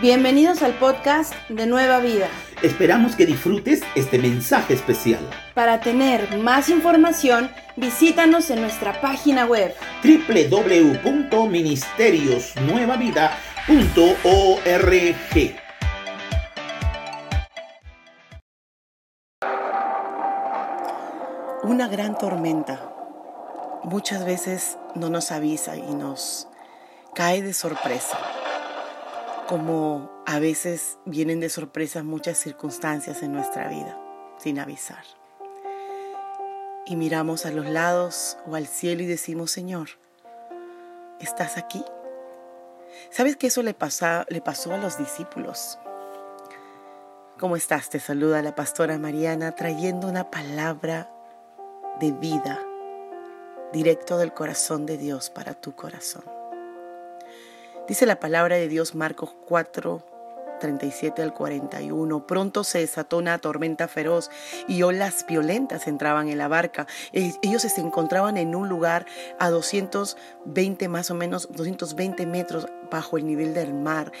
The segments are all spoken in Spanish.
Bienvenidos al podcast de Nueva Vida. Esperamos que disfrutes este mensaje especial. Para tener más información, visítanos en nuestra página web www.ministeriosnuevavida.org. Una gran tormenta muchas veces no nos avisa y nos cae de sorpresa como a veces vienen de sorpresa muchas circunstancias en nuestra vida sin avisar. Y miramos a los lados o al cielo y decimos, Señor, ¿estás aquí? ¿Sabes que eso le, le pasó a los discípulos? ¿Cómo estás? Te saluda la pastora Mariana trayendo una palabra de vida directo del corazón de Dios para tu corazón. Dice la palabra de Dios Marcos 4, 37 al 41. Pronto se desató una tormenta feroz y olas violentas entraban en la barca. Ellos se encontraban en un lugar a 220 más o menos, 220 metros bajo el nivel del mar.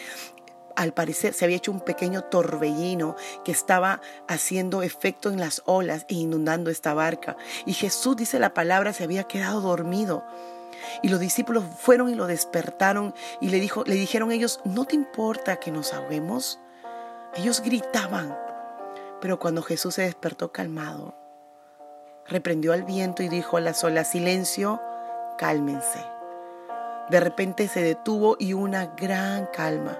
Al parecer se había hecho un pequeño torbellino que estaba haciendo efecto en las olas e inundando esta barca. Y Jesús, dice la palabra, se había quedado dormido. Y los discípulos fueron y lo despertaron y le, dijo, le dijeron ellos, ¿no te importa que nos ahoguemos? Ellos gritaban, pero cuando Jesús se despertó calmado, reprendió al viento y dijo a las olas, silencio, cálmense. De repente se detuvo y una gran calma.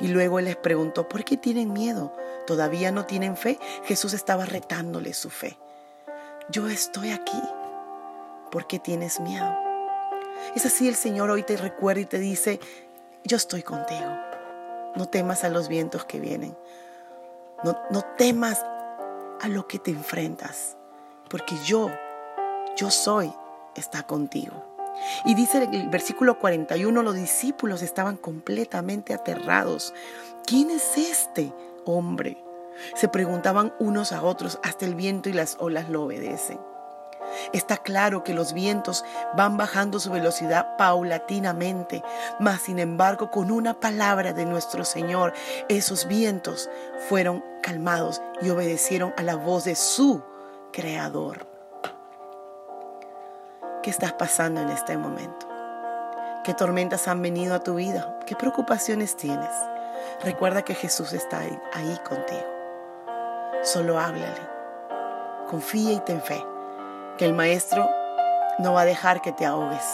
Y luego les preguntó, ¿por qué tienen miedo? ¿Todavía no tienen fe? Jesús estaba retándole su fe. Yo estoy aquí. ¿Por qué tienes miedo? Es así el Señor hoy te recuerda y te dice, yo estoy contigo. No temas a los vientos que vienen. No, no temas a lo que te enfrentas, porque yo, yo soy, está contigo. Y dice el versículo 41, los discípulos estaban completamente aterrados. ¿Quién es este hombre? Se preguntaban unos a otros, hasta el viento y las olas lo obedecen. Está claro que los vientos van bajando su velocidad paulatinamente, mas sin embargo con una palabra de nuestro Señor, esos vientos fueron calmados y obedecieron a la voz de su Creador. ¿Qué estás pasando en este momento? ¿Qué tormentas han venido a tu vida? ¿Qué preocupaciones tienes? Recuerda que Jesús está ahí, ahí contigo. Solo háblale. Confía y ten fe que el Maestro no va a dejar que te ahogues.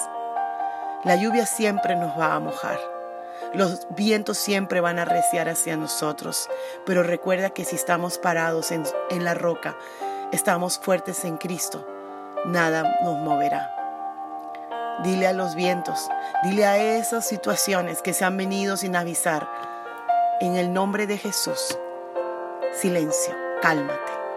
La lluvia siempre nos va a mojar. Los vientos siempre van a reciar hacia nosotros, pero recuerda que si estamos parados en, en, la roca, estamos fuertes en Cristo, nada nos moverá. Dile a los vientos, dile a esas situaciones que se han venido sin avisar, en el nombre de Jesús, silencio, cálmate.